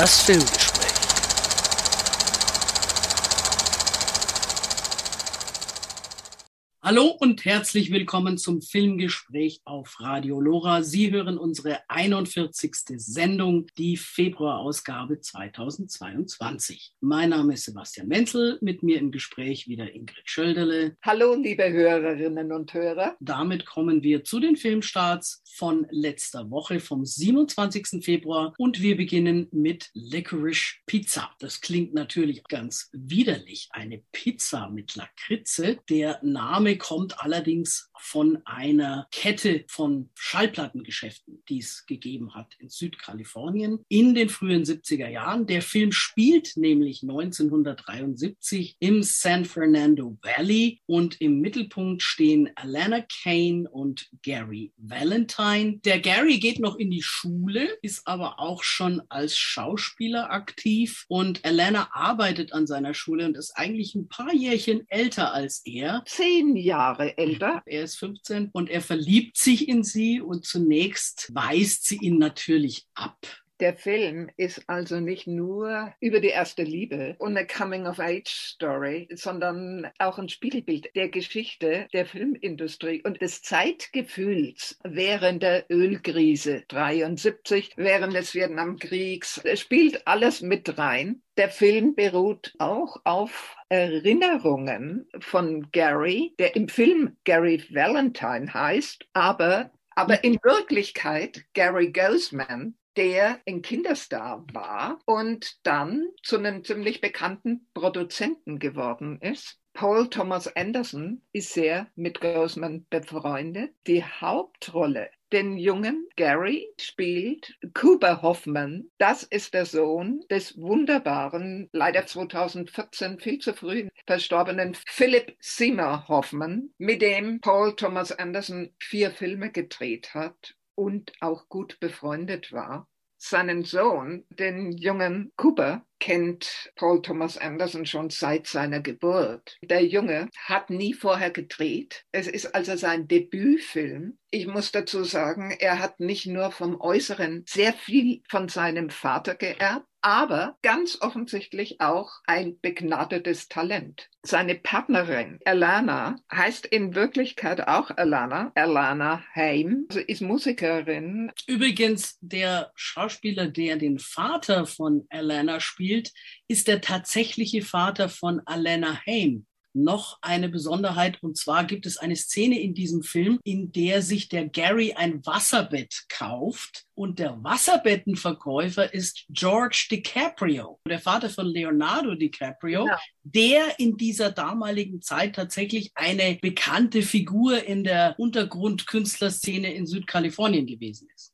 Das Filmgespräch. Hallo und herzlich willkommen zum Filmgespräch auf Radio Lora. Sie hören unsere 41. Sendung, die Februarausgabe 2022. Mein Name ist Sebastian Menzel, mit mir im Gespräch wieder Ingrid Schölderle. Hallo, liebe Hörerinnen und Hörer. Damit kommen wir zu den Filmstarts von letzter Woche, vom 27. Februar und wir beginnen mit Licorice Pizza. Das klingt natürlich ganz widerlich, eine Pizza mit Lakritze. Der Name kommt allerdings von einer Kette von Schallplattengeschäften, die es gegeben hat in Südkalifornien in den frühen 70er Jahren. Der Film spielt nämlich 1973 im San Fernando Valley und im Mittelpunkt stehen Alana Kane und Gary Valentine. Der Gary geht noch in die Schule, ist aber auch schon als Schauspieler aktiv und Alana arbeitet an seiner Schule und ist eigentlich ein paar Jährchen älter als er. Zehn Jahre älter. Er ist 15 und er verliebt sich in sie und zunächst weist sie ihn natürlich ab. Der Film ist also nicht nur über die erste Liebe und eine Coming-of-Age-Story, sondern auch ein Spiegelbild der Geschichte der Filmindustrie und des Zeitgefühls während der Ölkrise 73, während des Vietnamkriegs. Es spielt alles mit rein. Der Film beruht auch auf Erinnerungen von Gary, der im Film Gary Valentine heißt, aber aber in Wirklichkeit Gary Gosman, der ein Kinderstar war und dann zu einem ziemlich bekannten Produzenten geworden ist. Paul Thomas Anderson ist sehr mit Grossman befreundet. Die Hauptrolle den jungen Gary spielt Cooper Hoffman. Das ist der Sohn des wunderbaren, leider 2014 viel zu früh verstorbenen Philip Seymour Hoffman, mit dem Paul Thomas Anderson vier Filme gedreht hat und auch gut befreundet war. Seinen Sohn, den jungen Cooper, kennt Paul Thomas Anderson schon seit seiner Geburt. Der Junge hat nie vorher gedreht. Es ist also sein Debütfilm. Ich muss dazu sagen, er hat nicht nur vom Äußeren sehr viel von seinem Vater geerbt, aber ganz offensichtlich auch ein begnadetes Talent. Seine Partnerin Alana heißt in Wirklichkeit auch Alana, Alana Haim, also ist Musikerin. Übrigens, der Schauspieler, der den Vater von Alana spielt, ist der tatsächliche Vater von Alana Haim noch eine Besonderheit. Und zwar gibt es eine Szene in diesem Film, in der sich der Gary ein Wasserbett kauft. Und der Wasserbettenverkäufer ist George DiCaprio, der Vater von Leonardo DiCaprio, ja. der in dieser damaligen Zeit tatsächlich eine bekannte Figur in der Untergrundkünstlerszene in Südkalifornien gewesen ist.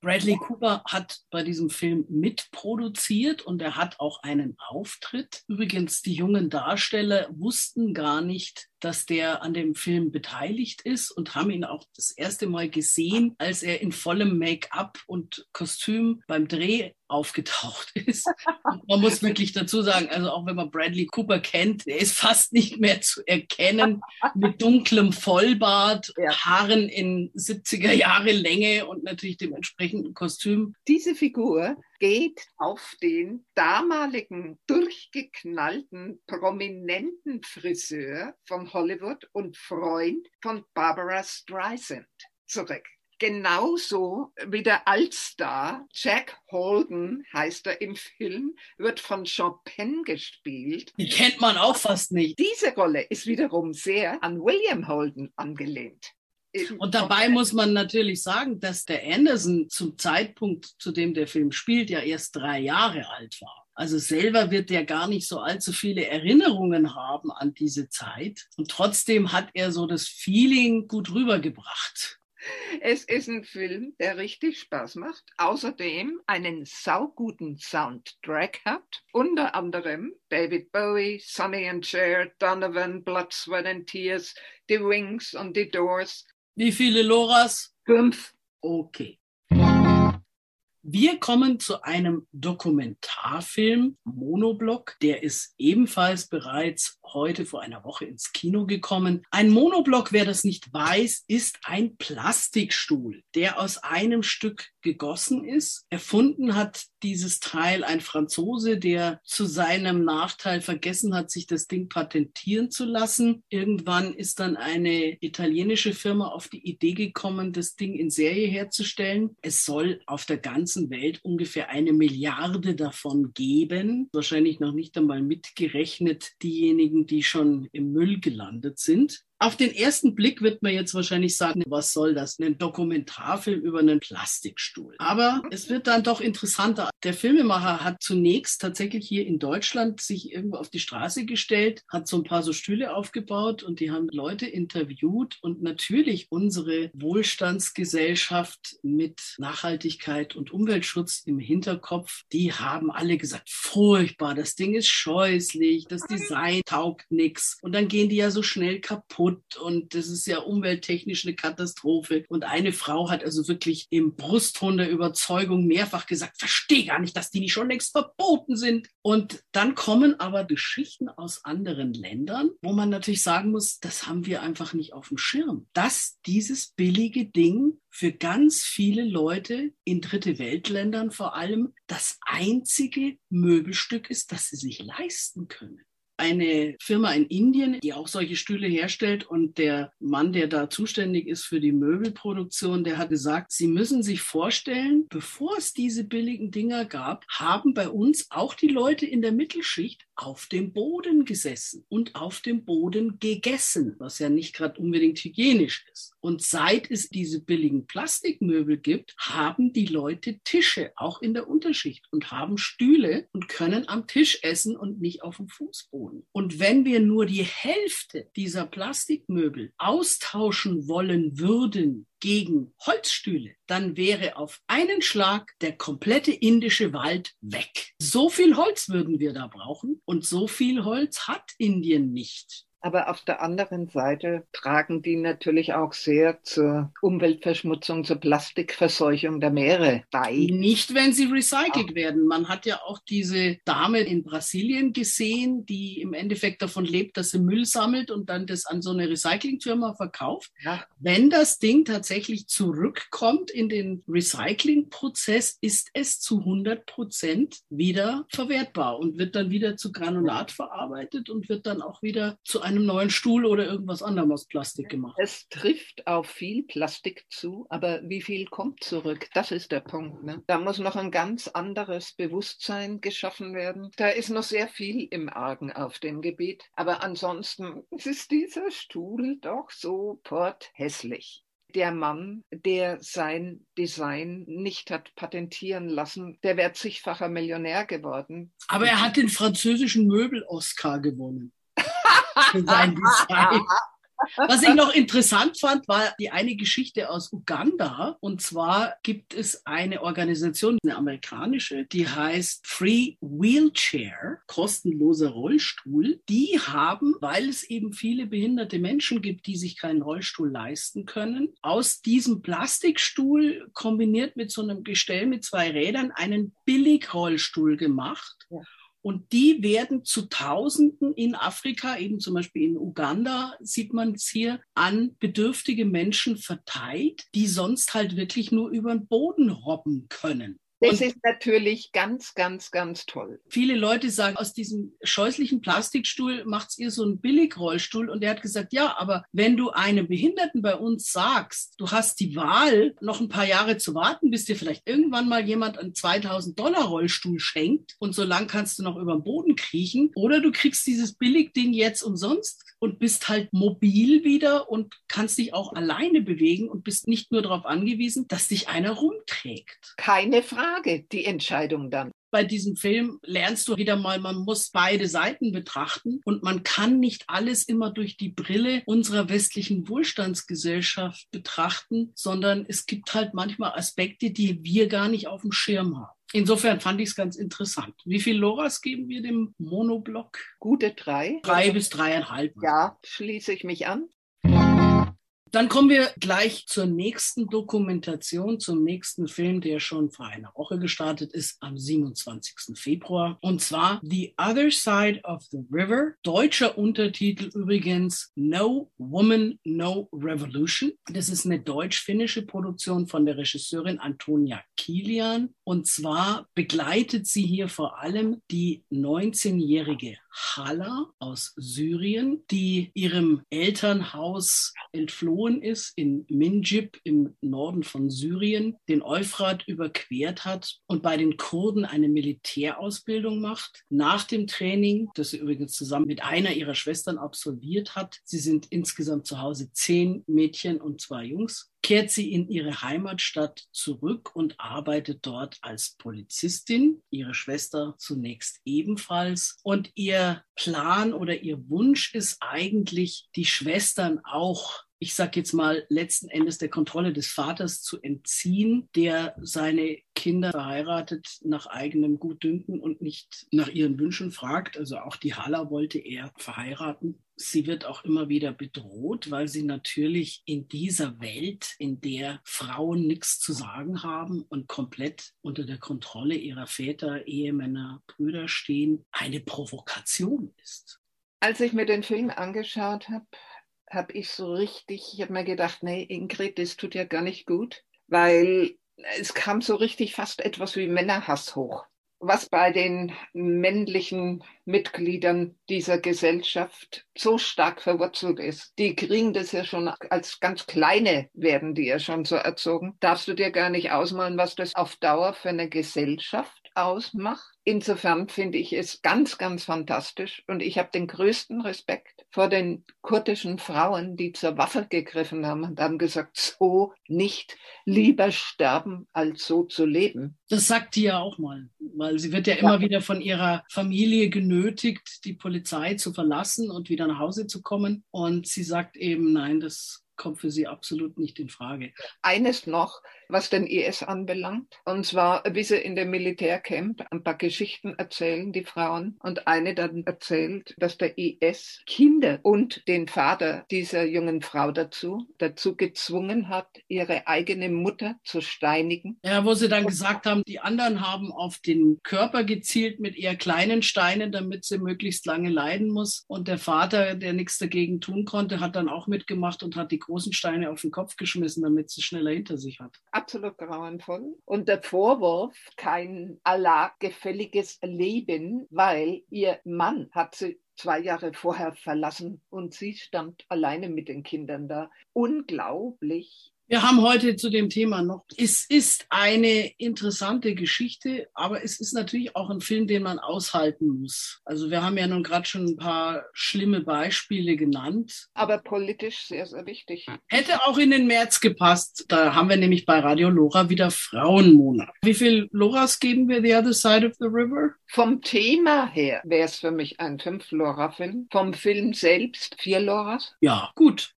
Bradley Cooper hat bei diesem Film mitproduziert und er hat auch einen Auftritt. Übrigens, die jungen Darsteller wussten gar nicht, dass der an dem Film beteiligt ist und haben ihn auch das erste Mal gesehen, als er in vollem Make-up und Kostüm beim Dreh aufgetaucht ist. Und man muss wirklich dazu sagen, also auch wenn man Bradley Cooper kennt, er ist fast nicht mehr zu erkennen mit dunklem Vollbart, ja. Haaren in 70er Jahre Länge und natürlich dem entsprechenden Kostüm. Diese Figur geht auf den damaligen durchgeknallten, prominenten Friseur von Hollywood und Freund von Barbara Streisand zurück. Genauso wie der Altstar Jack Holden, heißt er im Film, wird von Chopin gespielt. Die kennt man auch fast nicht. Diese Rolle ist wiederum sehr an William Holden angelehnt. Und dabei muss man natürlich sagen, dass der Anderson zum Zeitpunkt, zu dem der Film spielt, ja erst drei Jahre alt war. Also selber wird er gar nicht so allzu viele Erinnerungen haben an diese Zeit. Und trotzdem hat er so das Feeling gut rübergebracht. Es ist ein Film, der richtig Spaß macht. Außerdem einen sauguten Soundtrack hat. Unter anderem David Bowie, Sonny and Cher, Donovan, Blood, Sweat and Tears, The Wings und The Doors. Wie viele Loras? Fünf. Okay. Wir kommen zu einem Dokumentarfilm, Monoblock, der ist ebenfalls bereits heute vor einer Woche ins Kino gekommen. Ein Monoblock, wer das nicht weiß, ist ein Plastikstuhl, der aus einem Stück gegossen ist. Erfunden hat dieses Teil ein Franzose, der zu seinem Nachteil vergessen hat, sich das Ding patentieren zu lassen. Irgendwann ist dann eine italienische Firma auf die Idee gekommen, das Ding in Serie herzustellen. Es soll auf der ganzen Welt ungefähr eine Milliarde davon geben. Wahrscheinlich noch nicht einmal mitgerechnet diejenigen, die schon im Müll gelandet sind. Auf den ersten Blick wird man jetzt wahrscheinlich sagen, was soll das? Ein Dokumentarfilm über einen Plastikstuhl. Aber es wird dann doch interessanter. Der Filmemacher hat zunächst tatsächlich hier in Deutschland sich irgendwo auf die Straße gestellt, hat so ein paar so Stühle aufgebaut und die haben Leute interviewt und natürlich unsere Wohlstandsgesellschaft mit Nachhaltigkeit und Umweltschutz im Hinterkopf, die haben alle gesagt, furchtbar, das Ding ist scheußlich, das Design taugt nichts und dann gehen die ja so schnell kaputt kaputt und das ist ja umwelttechnisch eine Katastrophe. Und eine Frau hat also wirklich im Brustton der Überzeugung mehrfach gesagt, verstehe gar nicht, dass die nicht schon längst verboten sind. Und dann kommen aber Geschichten aus anderen Ländern, wo man natürlich sagen muss, das haben wir einfach nicht auf dem Schirm, dass dieses billige Ding für ganz viele Leute in dritte Weltländern vor allem das einzige Möbelstück ist, das sie sich leisten können eine Firma in Indien, die auch solche Stühle herstellt. Und der Mann, der da zuständig ist für die Möbelproduktion, der hat gesagt, Sie müssen sich vorstellen, bevor es diese billigen Dinger gab, haben bei uns auch die Leute in der Mittelschicht auf dem Boden gesessen und auf dem Boden gegessen, was ja nicht gerade unbedingt hygienisch ist. Und seit es diese billigen Plastikmöbel gibt, haben die Leute Tische, auch in der Unterschicht, und haben Stühle und können am Tisch essen und nicht auf dem Fußboden. Und wenn wir nur die Hälfte dieser Plastikmöbel austauschen wollen würden gegen Holzstühle, dann wäre auf einen Schlag der komplette indische Wald weg. So viel Holz würden wir da brauchen und so viel Holz hat Indien nicht. Aber auf der anderen Seite tragen die natürlich auch sehr zur Umweltverschmutzung, zur Plastikverseuchung der Meere bei. Nicht, wenn sie recycelt ja. werden. Man hat ja auch diese Dame in Brasilien gesehen, die im Endeffekt davon lebt, dass sie Müll sammelt und dann das an so eine Recyclingfirma verkauft. Ja. Wenn das Ding tatsächlich zurückkommt in den Recyclingprozess, ist es zu 100 Prozent wieder verwertbar und wird dann wieder zu Granulat verarbeitet und wird dann auch wieder zu einem neuen Stuhl oder irgendwas anderem aus Plastik gemacht. Es trifft auf viel Plastik zu, aber wie viel kommt zurück? Das ist der Punkt. Ne? Da muss noch ein ganz anderes Bewusstsein geschaffen werden. Da ist noch sehr viel im Argen auf dem Gebiet. Aber ansonsten ist dieser Stuhl doch so porthässlich der Mann, der sein Design nicht hat patentieren lassen, der wäre zigfacher Millionär geworden. Aber er hat den französischen Möbel-Oscar gewonnen Was ich noch interessant fand, war die eine Geschichte aus Uganda. Und zwar gibt es eine Organisation, eine amerikanische, die heißt Free Wheelchair, kostenloser Rollstuhl. Die haben, weil es eben viele behinderte Menschen gibt, die sich keinen Rollstuhl leisten können, aus diesem Plastikstuhl kombiniert mit so einem Gestell mit zwei Rädern einen Billigrollstuhl gemacht. Ja. Und die werden zu Tausenden in Afrika, eben zum Beispiel in Uganda, sieht man es hier, an bedürftige Menschen verteilt, die sonst halt wirklich nur über den Boden robben können. Das ist natürlich ganz, ganz, ganz toll. Viele Leute sagen, aus diesem scheußlichen Plastikstuhl macht's ihr so einen Billigrollstuhl. Und er hat gesagt, ja, aber wenn du einem Behinderten bei uns sagst, du hast die Wahl, noch ein paar Jahre zu warten, bis dir vielleicht irgendwann mal jemand einen 2000 Dollar Rollstuhl schenkt und so lang kannst du noch über den Boden kriechen, oder du kriegst dieses Billigding jetzt umsonst und bist halt mobil wieder und kannst dich auch alleine bewegen und bist nicht nur darauf angewiesen, dass dich einer rumträgt. Keine Frage. Frage, die Entscheidung dann. Bei diesem Film lernst du wieder mal, man muss beide Seiten betrachten und man kann nicht alles immer durch die Brille unserer westlichen Wohlstandsgesellschaft betrachten, sondern es gibt halt manchmal Aspekte, die wir gar nicht auf dem Schirm haben. Insofern fand ich es ganz interessant. Wie viel Loras geben wir dem Monoblock? Gute drei. Drei bis dreieinhalb. Ja, schließe ich mich an. Dann kommen wir gleich zur nächsten Dokumentation, zum nächsten Film, der schon vor einer Woche gestartet ist, am 27. Februar. Und zwar The Other Side of the River. Deutscher Untertitel übrigens No Woman, No Revolution. Das ist eine deutsch-finnische Produktion von der Regisseurin Antonia Kilian. Und zwar begleitet sie hier vor allem die 19-jährige Hala aus Syrien, die ihrem Elternhaus entflohen ist in Minjib im Norden von Syrien, den Euphrat überquert hat und bei den Kurden eine Militärausbildung macht. Nach dem Training, das sie übrigens zusammen mit einer ihrer Schwestern absolviert hat, sie sind insgesamt zu Hause zehn Mädchen und zwei Jungs, kehrt sie in ihre Heimatstadt zurück und arbeitet dort als Polizistin, ihre Schwester zunächst ebenfalls. Und ihr Plan oder ihr Wunsch ist eigentlich, die Schwestern auch ich sage jetzt mal, letzten Endes der Kontrolle des Vaters zu entziehen, der seine Kinder verheiratet nach eigenem Gutdünken und nicht nach ihren Wünschen fragt. Also auch die Hala wollte er verheiraten. Sie wird auch immer wieder bedroht, weil sie natürlich in dieser Welt, in der Frauen nichts zu sagen haben und komplett unter der Kontrolle ihrer Väter, Ehemänner, Brüder stehen, eine Provokation ist. Als ich mir den Film angeschaut habe, habe ich so richtig, ich habe mir gedacht, nee, Ingrid, das tut ja gar nicht gut, weil es kam so richtig fast etwas wie Männerhass hoch, was bei den männlichen Mitgliedern dieser Gesellschaft so stark verwurzelt ist. Die kriegen das ja schon als ganz kleine, werden die ja schon so erzogen. Darfst du dir gar nicht ausmalen, was das auf Dauer für eine Gesellschaft ausmacht? Insofern finde ich es ganz, ganz fantastisch und ich habe den größten Respekt vor den kurdischen Frauen, die zur Waffe gegriffen haben und haben gesagt, so nicht, lieber sterben, als so zu leben. Das sagt die ja auch mal, weil sie wird ja immer ja. wieder von ihrer Familie genötigt, die Polizei zu verlassen und wieder nach Hause zu kommen. Und sie sagt eben, nein, das kommt für sie absolut nicht in Frage. Eines noch, was den IS anbelangt, und zwar, wie sie in dem Militärcamp ein paar Geschichten erzählen, die Frauen, und eine dann erzählt, dass der IS Kinder und den Vater dieser jungen Frau dazu, dazu gezwungen hat, ihre eigene Mutter zu steinigen. Ja, wo sie dann gesagt haben, die anderen haben auf den Körper gezielt mit eher kleinen Steinen, damit sie möglichst lange leiden muss. Und der Vater, der nichts dagegen tun konnte, hat dann auch mitgemacht und hat die großen Steine auf den Kopf geschmissen, damit sie schneller hinter sich hat. Absolut grauenvoll. Und der Vorwurf, kein Allah-gefälliges Leben, weil ihr Mann hat sie zwei Jahre vorher verlassen und sie stand alleine mit den Kindern da. Unglaublich, wir haben heute zu dem Thema noch, es ist eine interessante Geschichte, aber es ist natürlich auch ein Film, den man aushalten muss. Also wir haben ja nun gerade schon ein paar schlimme Beispiele genannt. Aber politisch sehr, sehr wichtig. Hätte auch in den März gepasst. Da haben wir nämlich bei Radio Lora wieder Frauenmonat. Wie viel Loras geben wir The Other Side of the River? Vom Thema her wäre es für mich ein Fünf-Lora-Film. Vom Film selbst vier Loras. Ja, gut.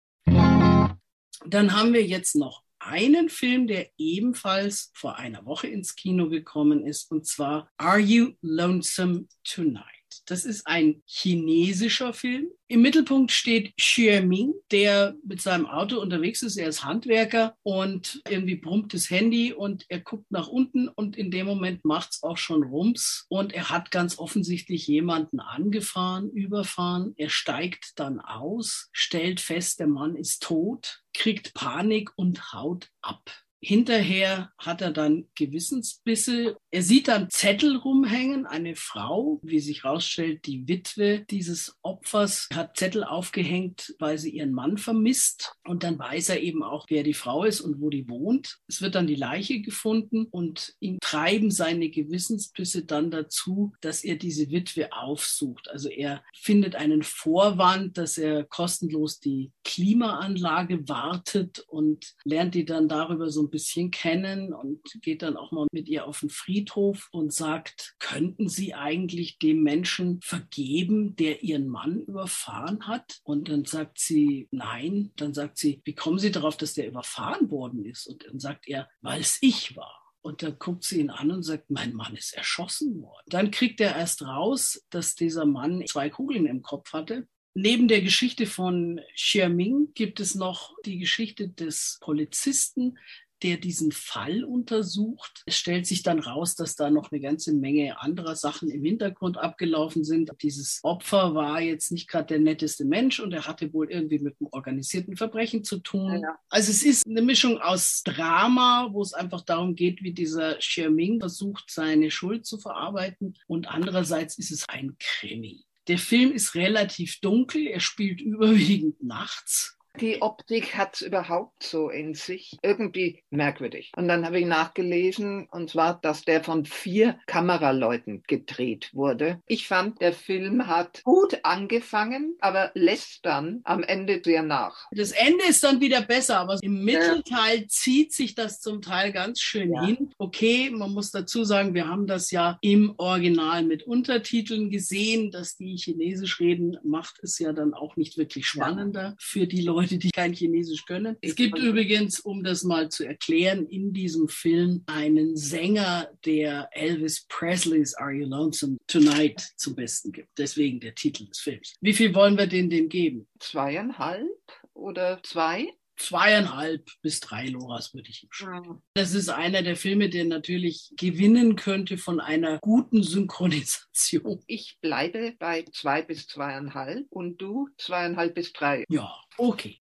Dann haben wir jetzt noch einen Film, der ebenfalls vor einer Woche ins Kino gekommen ist, und zwar Are You Lonesome Tonight? Das ist ein chinesischer Film. Im Mittelpunkt steht Xue Ming, der mit seinem Auto unterwegs ist. Er ist Handwerker und irgendwie brummt das Handy und er guckt nach unten und in dem Moment macht es auch schon Rums und er hat ganz offensichtlich jemanden angefahren, überfahren. Er steigt dann aus, stellt fest, der Mann ist tot, kriegt Panik und haut ab. Hinterher hat er dann Gewissensbisse. Er sieht dann Zettel rumhängen. Eine Frau, wie sich herausstellt, die Witwe dieses Opfers, hat Zettel aufgehängt, weil sie ihren Mann vermisst. Und dann weiß er eben auch, wer die Frau ist und wo die wohnt. Es wird dann die Leiche gefunden und ihm treiben seine Gewissensbisse dann dazu, dass er diese Witwe aufsucht. Also er findet einen Vorwand, dass er kostenlos die Klimaanlage wartet und lernt die dann darüber so ein bisschen kennen und geht dann auch mal mit ihr auf den Friedhof und sagt, könnten Sie eigentlich dem Menschen vergeben, der Ihren Mann überfahren hat? Und dann sagt sie, nein. Dann sagt sie, wie kommen Sie darauf, dass der überfahren worden ist? Und dann sagt er, weil es ich war. Und dann guckt sie ihn an und sagt, mein Mann ist erschossen worden. Dann kriegt er erst raus, dass dieser Mann zwei Kugeln im Kopf hatte Neben der Geschichte von Xiaoming gibt es noch die Geschichte des Polizisten, der diesen Fall untersucht. Es stellt sich dann raus, dass da noch eine ganze Menge anderer Sachen im Hintergrund abgelaufen sind. Dieses Opfer war jetzt nicht gerade der netteste Mensch und er hatte wohl irgendwie mit einem organisierten Verbrechen zu tun. Ja. Also es ist eine Mischung aus Drama, wo es einfach darum geht, wie dieser Xiaoming versucht, seine Schuld zu verarbeiten und andererseits ist es ein Krimi. Der Film ist relativ dunkel, er spielt überwiegend nachts die Optik hat es überhaupt so in sich. Irgendwie merkwürdig. Und dann habe ich nachgelesen, und zwar, dass der von vier Kameraleuten gedreht wurde. Ich fand, der Film hat gut angefangen, aber lässt dann am Ende sehr nach. Das Ende ist dann wieder besser, aber im Mittelteil ja. zieht sich das zum Teil ganz schön ja. hin. Okay, man muss dazu sagen, wir haben das ja im Original mit Untertiteln gesehen, dass die Chinesisch reden, macht es ja dann auch nicht wirklich spannender ja. für die Leute Leute, die kein Chinesisch können. Es gibt übrigens, um das mal zu erklären, in diesem Film einen Sänger, der Elvis Presley's Are You Lonesome Tonight zum Besten gibt. Deswegen der Titel des Films. Wie viel wollen wir denn dem geben? Zweieinhalb oder zwei? Zweieinhalb bis drei Loras würde ich ihm schreiben. Das ist einer der Filme, der natürlich gewinnen könnte von einer guten Synchronisation. Ich bleibe bei zwei bis zweieinhalb und du zweieinhalb bis drei. Ja, okay.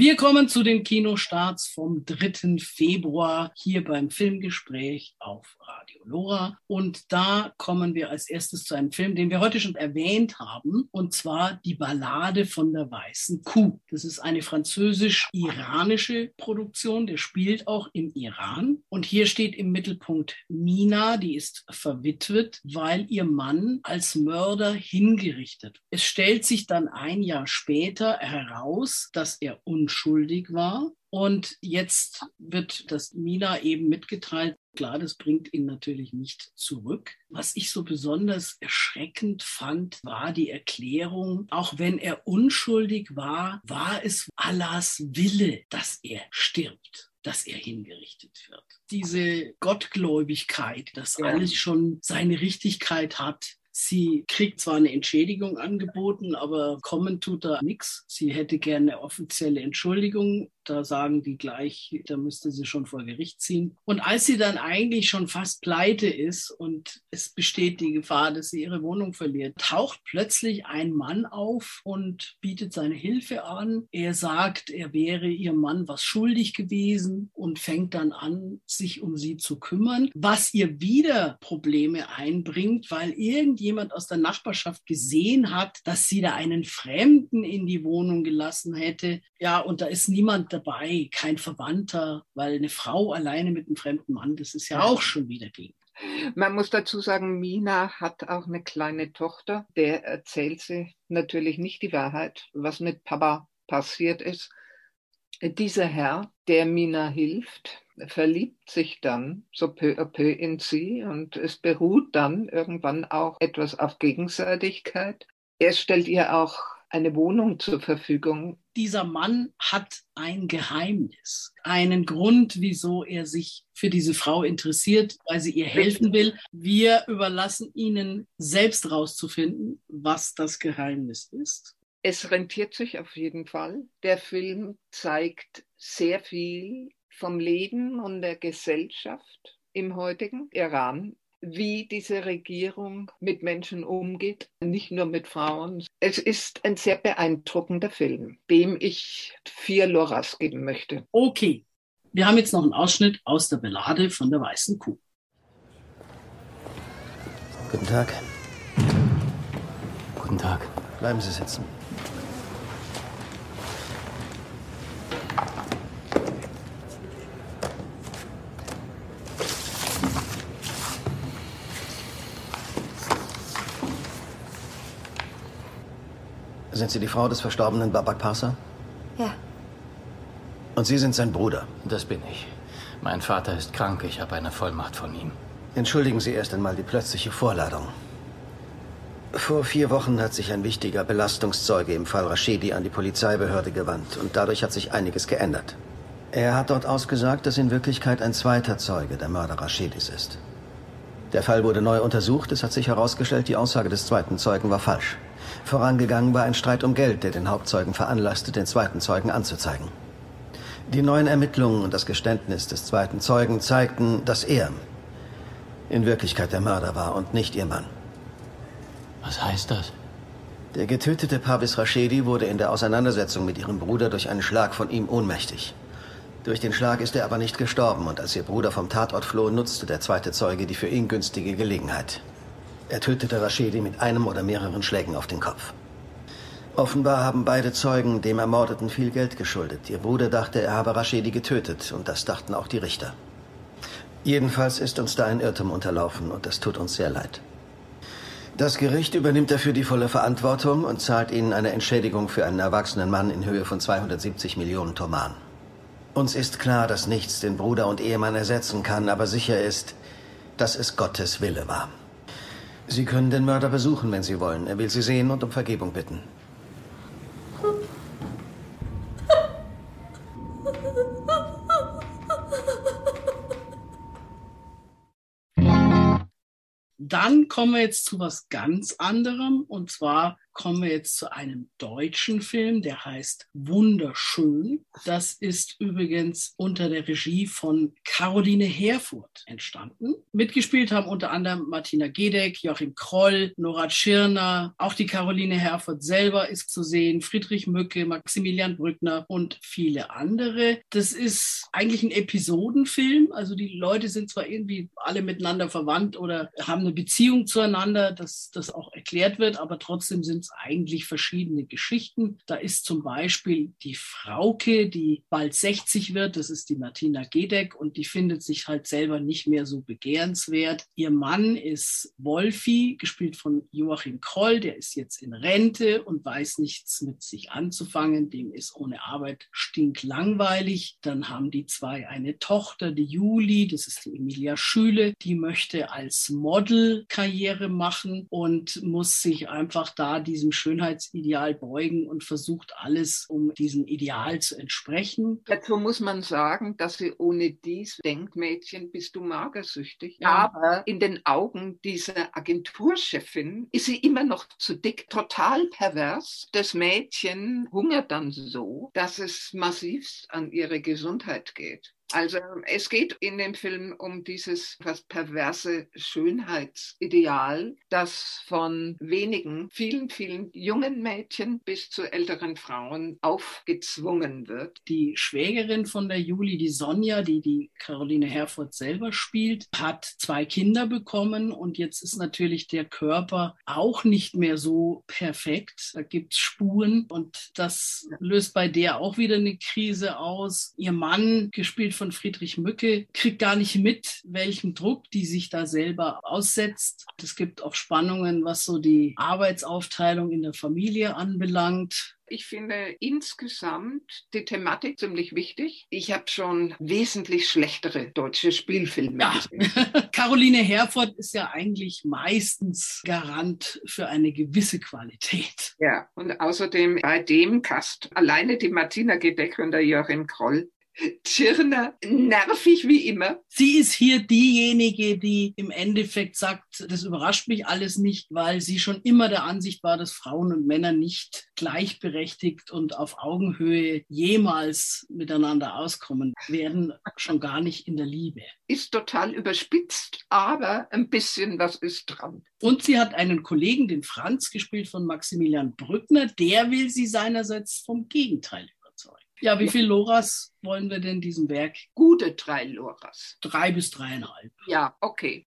Wir kommen zu den Kinostarts vom 3. Februar hier beim Filmgespräch auf Radio Lora. Und da kommen wir als erstes zu einem Film, den wir heute schon erwähnt haben, und zwar Die Ballade von der weißen Kuh. Das ist eine französisch-iranische Produktion, der spielt auch im Iran. Und hier steht im Mittelpunkt Mina, die ist verwitwet, weil ihr Mann als Mörder hingerichtet. Es stellt sich dann ein Jahr später heraus, dass er un unschuldig war. Und jetzt wird das Mina eben mitgeteilt. Klar, das bringt ihn natürlich nicht zurück. Was ich so besonders erschreckend fand, war die Erklärung, auch wenn er unschuldig war, war es Allahs Wille, dass er stirbt dass er hingerichtet wird. Diese Gottgläubigkeit, dass alles schon seine Richtigkeit hat, Sie kriegt zwar eine Entschädigung angeboten, aber kommen tut da nichts. Sie hätte gerne offizielle Entschuldigung da sagen die gleich, da müsste sie schon vor Gericht ziehen. Und als sie dann eigentlich schon fast pleite ist und es besteht die Gefahr, dass sie ihre Wohnung verliert, taucht plötzlich ein Mann auf und bietet seine Hilfe an. Er sagt, er wäre ihr Mann was schuldig gewesen und fängt dann an, sich um sie zu kümmern, was ihr wieder Probleme einbringt, weil irgendjemand aus der Nachbarschaft gesehen hat, dass sie da einen Fremden in die Wohnung gelassen hätte. Ja, und da ist niemand dabei, kein Verwandter, weil eine Frau alleine mit einem fremden Mann, das ist ja auch schon wieder gegen. Man muss dazu sagen, Mina hat auch eine kleine Tochter, der erzählt sie natürlich nicht die Wahrheit, was mit Papa passiert ist. Dieser Herr, der Mina hilft, verliebt sich dann so peu à peu in sie und es beruht dann irgendwann auch etwas auf Gegenseitigkeit. Er stellt ihr auch eine Wohnung zur Verfügung. Dieser Mann hat ein Geheimnis, einen Grund, wieso er sich für diese Frau interessiert, weil sie ihr helfen will. Wir überlassen Ihnen selbst rauszufinden, was das Geheimnis ist. Es rentiert sich auf jeden Fall. Der Film zeigt sehr viel vom Leben und der Gesellschaft im heutigen Iran wie diese Regierung mit Menschen umgeht, nicht nur mit Frauen. Es ist ein sehr beeindruckender Film, dem ich vier Loras geben möchte. Okay, wir haben jetzt noch einen Ausschnitt aus der Ballade von der weißen Kuh. Guten Tag. Guten Tag. Bleiben Sie sitzen. Sind Sie die Frau des verstorbenen Babak Parsa? Ja. Und Sie sind sein Bruder? Das bin ich. Mein Vater ist krank. Ich habe eine Vollmacht von ihm. Entschuldigen Sie erst einmal die plötzliche Vorladung. Vor vier Wochen hat sich ein wichtiger Belastungszeuge im Fall Rashidi an die Polizeibehörde gewandt und dadurch hat sich einiges geändert. Er hat dort ausgesagt, dass in Wirklichkeit ein zweiter Zeuge der Mörder Rashidis ist. Der Fall wurde neu untersucht. Es hat sich herausgestellt, die Aussage des zweiten Zeugen war falsch. Vorangegangen war ein Streit um Geld, der den Hauptzeugen veranlasste, den zweiten Zeugen anzuzeigen. Die neuen Ermittlungen und das Geständnis des zweiten Zeugen zeigten, dass er in Wirklichkeit der Mörder war und nicht ihr Mann. Was heißt das? Der getötete Pavis Rashedi wurde in der Auseinandersetzung mit ihrem Bruder durch einen Schlag von ihm ohnmächtig. Durch den Schlag ist er aber nicht gestorben und als ihr Bruder vom Tatort floh, nutzte der zweite Zeuge die für ihn günstige Gelegenheit. Er tötete Rashedi mit einem oder mehreren Schlägen auf den Kopf. Offenbar haben beide Zeugen dem Ermordeten viel Geld geschuldet. Ihr Bruder dachte, er habe Rashedi getötet und das dachten auch die Richter. Jedenfalls ist uns da ein Irrtum unterlaufen und das tut uns sehr leid. Das Gericht übernimmt dafür die volle Verantwortung und zahlt ihnen eine Entschädigung für einen erwachsenen Mann in Höhe von 270 Millionen Toman. Uns ist klar, dass nichts den Bruder und Ehemann ersetzen kann, aber sicher ist, dass es Gottes Wille war. Sie können den Mörder besuchen, wenn Sie wollen. Er will Sie sehen und um Vergebung bitten. Dann kommen wir jetzt zu was ganz anderem und zwar kommen wir jetzt zu einem deutschen Film, der heißt Wunderschön. Das ist übrigens unter der Regie von Caroline Herfurth entstanden. Mitgespielt haben unter anderem Martina Gedeck, Joachim Kroll, Nora Tschirner, auch die Caroline Herfurth selber ist zu sehen, Friedrich Mücke, Maximilian Brückner und viele andere. Das ist eigentlich ein Episodenfilm, also die Leute sind zwar irgendwie alle miteinander verwandt oder haben eine Beziehung zueinander, dass das auch erklärt wird, aber trotzdem sind es eigentlich verschiedene Geschichten. Da ist zum Beispiel die Frauke, die bald 60 wird, das ist die Martina Gedeck und die findet sich halt selber nicht mehr so begehrenswert. Ihr Mann ist Wolfi, gespielt von Joachim Kroll, der ist jetzt in Rente und weiß nichts mit sich anzufangen, dem ist ohne Arbeit stinklangweilig. Dann haben die zwei eine Tochter, die Juli, das ist die Emilia Schüle, die möchte als Model Karriere machen und muss sich einfach da die diesem Schönheitsideal beugen und versucht alles, um diesem Ideal zu entsprechen. Dazu muss man sagen, dass sie ohne dies denkt, Mädchen, bist du magersüchtig. Ja. Aber in den Augen dieser Agenturchefin ist sie immer noch zu dick, total pervers. Das Mädchen hungert dann so, dass es massivst an ihre Gesundheit geht. Also es geht in dem Film um dieses fast perverse Schönheitsideal, das von wenigen, vielen, vielen jungen Mädchen bis zu älteren Frauen aufgezwungen wird. Die Schwägerin von der Juli, die Sonja, die die Caroline Herfurth selber spielt, hat zwei Kinder bekommen und jetzt ist natürlich der Körper auch nicht mehr so perfekt. Da gibt es Spuren und das löst bei der auch wieder eine Krise aus. Ihr Mann, gespielt von Friedrich Mücke kriegt gar nicht mit, welchem Druck die sich da selber aussetzt. Es gibt auch Spannungen, was so die Arbeitsaufteilung in der Familie anbelangt. Ich finde insgesamt die Thematik ziemlich wichtig. Ich habe schon wesentlich schlechtere deutsche Spielfilme ja. gesehen. Caroline Herford ist ja eigentlich meistens Garant für eine gewisse Qualität. Ja, und außerdem bei dem Cast alleine die Martina Gedeck und der Joachim Kroll Tschirner, nervig wie immer. Sie ist hier diejenige, die im Endeffekt sagt, das überrascht mich alles nicht, weil sie schon immer der Ansicht war, dass Frauen und Männer nicht gleichberechtigt und auf Augenhöhe jemals miteinander auskommen werden, schon gar nicht in der Liebe. Ist total überspitzt, aber ein bisschen was ist dran. Und sie hat einen Kollegen, den Franz, gespielt von Maximilian Brückner, der will sie seinerseits vom Gegenteil ja, wie viel Loras wollen wir denn diesem Werk? Gute drei Loras. Drei bis dreieinhalb. Ja, okay.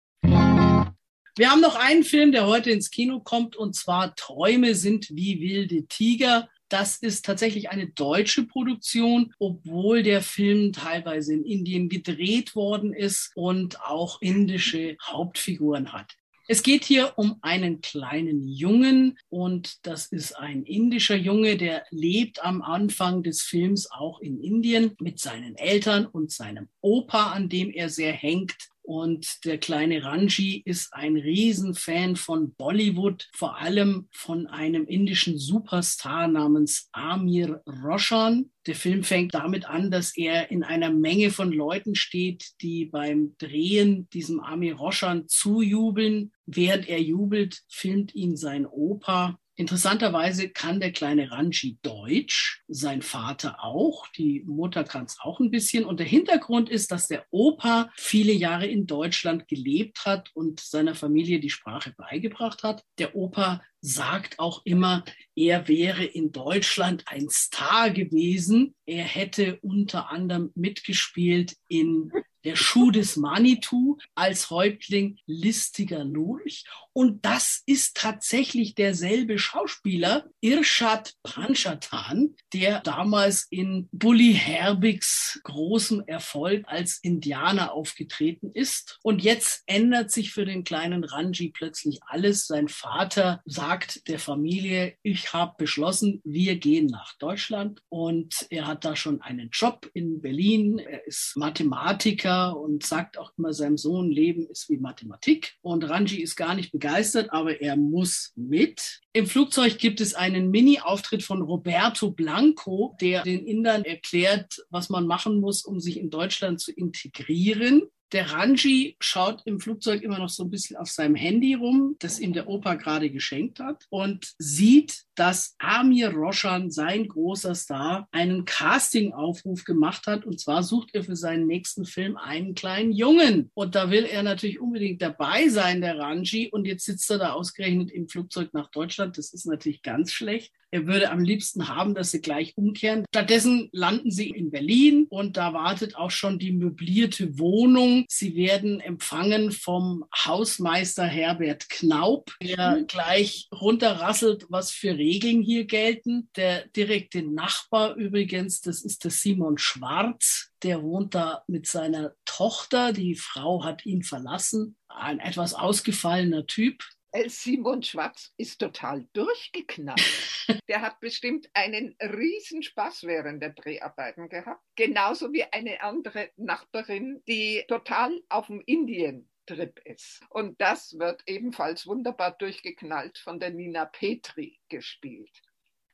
Wir haben noch einen Film, der heute ins Kino kommt, und zwar Träume sind wie wilde Tiger. Das ist tatsächlich eine deutsche Produktion, obwohl der Film teilweise in Indien gedreht worden ist und auch indische Hauptfiguren hat. Es geht hier um einen kleinen Jungen und das ist ein indischer Junge, der lebt am Anfang des Films auch in Indien mit seinen Eltern und seinem Opa, an dem er sehr hängt. Und der kleine Ranji ist ein Riesenfan von Bollywood, vor allem von einem indischen Superstar namens Amir Roshan. Der Film fängt damit an, dass er in einer Menge von Leuten steht, die beim Drehen diesem Amir Roshan zujubeln. Während er jubelt, filmt ihn sein Opa Interessanterweise kann der kleine Ranji Deutsch, sein Vater auch, die Mutter kann es auch ein bisschen. Und der Hintergrund ist, dass der Opa viele Jahre in Deutschland gelebt hat und seiner Familie die Sprache beigebracht hat. Der Opa sagt auch immer, er wäre in Deutschland ein Star gewesen. Er hätte unter anderem mitgespielt in der Schuh des Manitou als Häuptling listiger Lurch. Und das ist tatsächlich derselbe Schauspieler, Irshad Panchatan, der damals in Bully Herbigs großem Erfolg als Indianer aufgetreten ist. Und jetzt ändert sich für den kleinen Ranji plötzlich alles. Sein Vater sagt der Familie, ich habe beschlossen, wir gehen nach Deutschland. Und er hat da schon einen Job in Berlin. Er ist Mathematiker und sagt auch immer seinem Sohn, Leben ist wie Mathematik. Und Ranji ist gar nicht begeistert, aber er muss mit. Im Flugzeug gibt es einen Mini-Auftritt von Roberto Blanco, der den Indern erklärt, was man machen muss, um sich in Deutschland zu integrieren. Der Ranji schaut im Flugzeug immer noch so ein bisschen auf seinem Handy rum, das ihm der Opa gerade geschenkt hat und sieht, dass Amir Roshan, sein großer Star, einen Casting-Aufruf gemacht hat. Und zwar sucht er für seinen nächsten Film einen kleinen Jungen. Und da will er natürlich unbedingt dabei sein, der Ranji. Und jetzt sitzt er da ausgerechnet im Flugzeug nach Deutschland. Das ist natürlich ganz schlecht. Er würde am liebsten haben, dass sie gleich umkehren. Stattdessen landen sie in Berlin und da wartet auch schon die möblierte Wohnung. Sie werden empfangen vom Hausmeister Herbert Knaub, der gleich runterrasselt, was für Regeln hier gelten. Der direkte Nachbar übrigens, das ist der Simon Schwarz. Der wohnt da mit seiner Tochter. Die Frau hat ihn verlassen. Ein etwas ausgefallener Typ. Äh, Simon Schwarz ist total durchgeknallt. Der hat bestimmt einen Riesenspaß während der Dreharbeiten gehabt. Genauso wie eine andere Nachbarin, die total auf dem Indien Trip ist. Und das wird ebenfalls wunderbar durchgeknallt von der Nina Petri gespielt.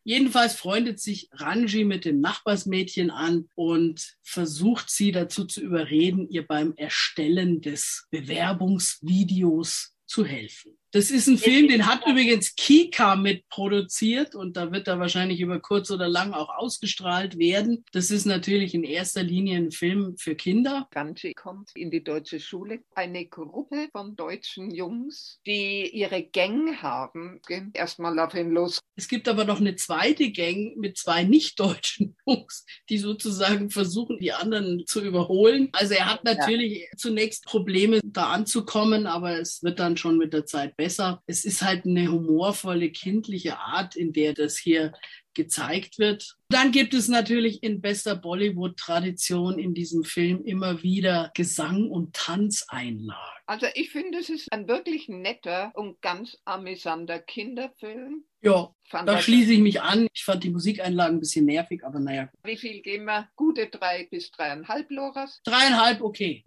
Jedenfalls freundet sich Ranji mit dem Nachbarsmädchen an und versucht sie dazu zu überreden, ihr beim Erstellen des Bewerbungsvideos zu helfen. Das ist ein Film, den hat übrigens Kika mitproduziert und da wird er wahrscheinlich über kurz oder lang auch ausgestrahlt werden. Das ist natürlich in erster Linie ein Film für Kinder. Ganji kommt in die deutsche Schule. Eine Gruppe von deutschen Jungs, die ihre Gang haben, gehen erstmal auf ihn los. Es gibt aber noch eine zweite Gang mit zwei nicht-deutschen Jungs, die sozusagen versuchen, die anderen zu überholen. Also er hat natürlich ja. zunächst Probleme, da anzukommen, aber es wird dann schon mit der Zeit besser besser. Es ist halt eine humorvolle, kindliche Art, in der das hier gezeigt wird. Dann gibt es natürlich in bester Bollywood-Tradition in diesem Film immer wieder Gesang- und Tanzeinlagen. Also ich finde, es ist ein wirklich netter und ganz amüsanter Kinderfilm. Ja, fand da schließe ich mich an. Ich fand die Musikeinlagen ein bisschen nervig, aber naja. Wie viel geben wir? Gute drei bis dreieinhalb, Loras? Dreieinhalb, okay.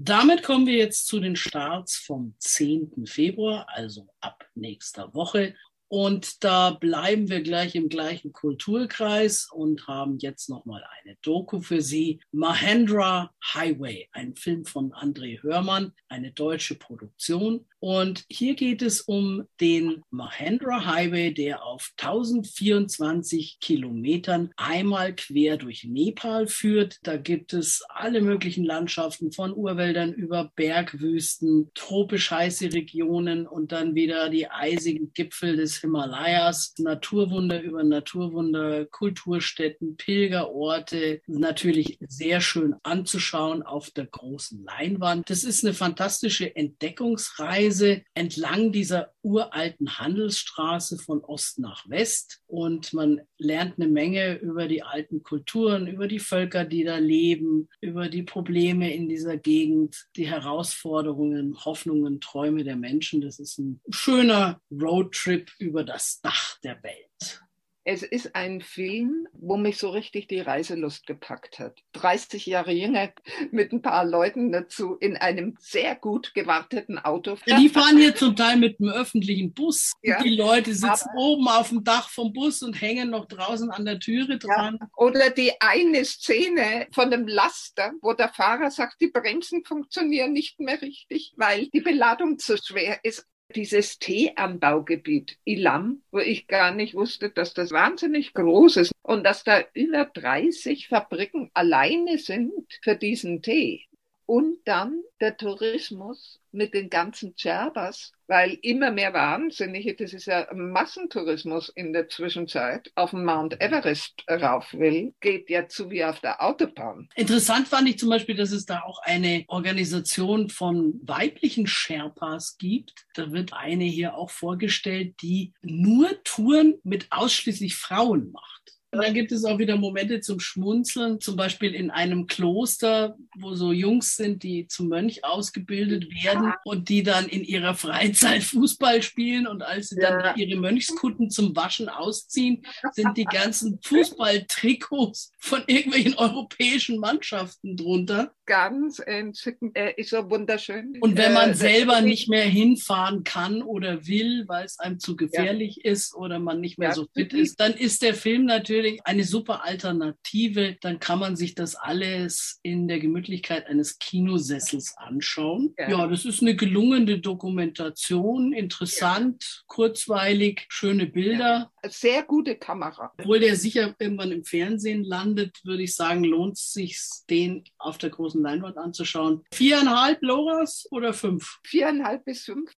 Damit kommen wir jetzt zu den Starts vom 10. Februar, also ab nächster Woche. Und da bleiben wir gleich im gleichen Kulturkreis und haben jetzt nochmal eine Doku für Sie. Mahendra Highway, ein Film von André Hörmann, eine deutsche Produktion. Und hier geht es um den Mahendra Highway, der auf 1024 Kilometern einmal quer durch Nepal führt. Da gibt es alle möglichen Landschaften von Urwäldern über Bergwüsten, tropisch heiße Regionen und dann wieder die eisigen Gipfel des Himalayas, Naturwunder über Naturwunder, Kulturstätten, Pilgerorte, natürlich sehr schön anzuschauen auf der großen Leinwand. Das ist eine fantastische Entdeckungsreise entlang dieser uralten Handelsstraße von Ost nach West und man lernt eine Menge über die alten Kulturen, über die Völker, die da leben, über die Probleme in dieser Gegend, die Herausforderungen, Hoffnungen, Träume der Menschen. Das ist ein schöner Roadtrip über das Dach der Welt. Es ist ein Film, wo mich so richtig die Reiselust gepackt hat. 30 Jahre jünger mit ein paar Leuten dazu in einem sehr gut gewarteten Auto. Ja, die fahren hier zum Teil mit einem öffentlichen Bus. Ja, die Leute sitzen oben auf dem Dach vom Bus und hängen noch draußen an der Türe dran. Ja, oder die eine Szene von einem Laster, wo der Fahrer sagt, die Bremsen funktionieren nicht mehr richtig, weil die Beladung zu schwer ist. Dieses Teeanbaugebiet Ilam, wo ich gar nicht wusste, dass das wahnsinnig groß ist und dass da über 30 Fabriken alleine sind für diesen Tee. Und dann der Tourismus mit den ganzen Cherbas, weil immer mehr Wahnsinnige, das ist ja Massentourismus in der Zwischenzeit, auf den Mount Everest rauf will, geht ja zu wie auf der Autobahn. Interessant fand ich zum Beispiel, dass es da auch eine Organisation von weiblichen Sherpas gibt. Da wird eine hier auch vorgestellt, die nur Touren mit ausschließlich Frauen macht. Und dann gibt es auch wieder Momente zum Schmunzeln, zum Beispiel in einem Kloster, wo so Jungs sind, die zum Mönch ausgebildet werden und die dann in ihrer Freizeit Fußball spielen und als sie dann ihre Mönchskutten zum Waschen ausziehen, sind die ganzen Fußballtrikots von irgendwelchen europäischen Mannschaften drunter. Ganz entzückend. Er ist so wunderschön. Und wenn man äh, selber nicht mehr hinfahren kann oder will, weil es einem zu gefährlich ja. ist oder man nicht mehr ja. so fit ist, dann ist der Film natürlich natürlich eine super Alternative. Dann kann man sich das alles in der Gemütlichkeit eines Kinosessels anschauen. Ja, ja das ist eine gelungene Dokumentation, interessant, ja. kurzweilig, schöne Bilder. Ja. Sehr gute Kamera. Obwohl der sicher irgendwann im Fernsehen landet, würde ich sagen, lohnt es sich, den auf der großen Leinwand anzuschauen. Viereinhalb Loras oder fünf? Viereinhalb bis fünf.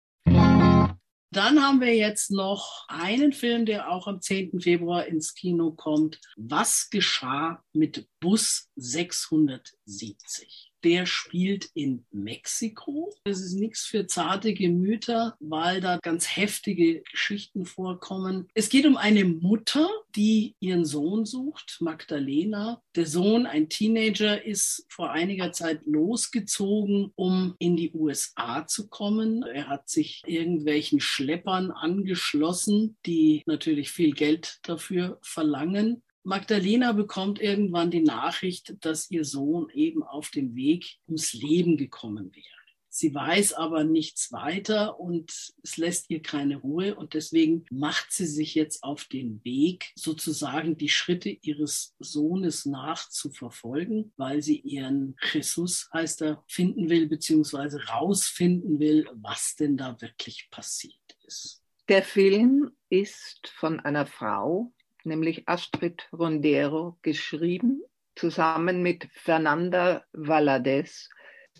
Dann haben wir jetzt noch einen Film, der auch am 10. Februar ins Kino kommt. Was geschah mit Bus 670? Der spielt in Mexiko. Das ist nichts für zarte Gemüter, weil da ganz heftige Geschichten vorkommen. Es geht um eine Mutter, die ihren Sohn sucht, Magdalena. Der Sohn, ein Teenager, ist vor einiger Zeit losgezogen, um in die USA zu kommen. Er hat sich irgendwelchen Schleppern angeschlossen, die natürlich viel Geld dafür verlangen. Magdalena bekommt irgendwann die Nachricht, dass ihr Sohn eben auf dem Weg ums Leben gekommen wäre. Sie weiß aber nichts weiter und es lässt ihr keine Ruhe und deswegen macht sie sich jetzt auf den Weg, sozusagen die Schritte ihres Sohnes nachzuverfolgen, weil sie ihren Jesus, heißt er, finden will, beziehungsweise rausfinden will, was denn da wirklich passiert ist. Der Film ist von einer Frau, nämlich Astrid Rondero, geschrieben, zusammen mit Fernanda Valadez,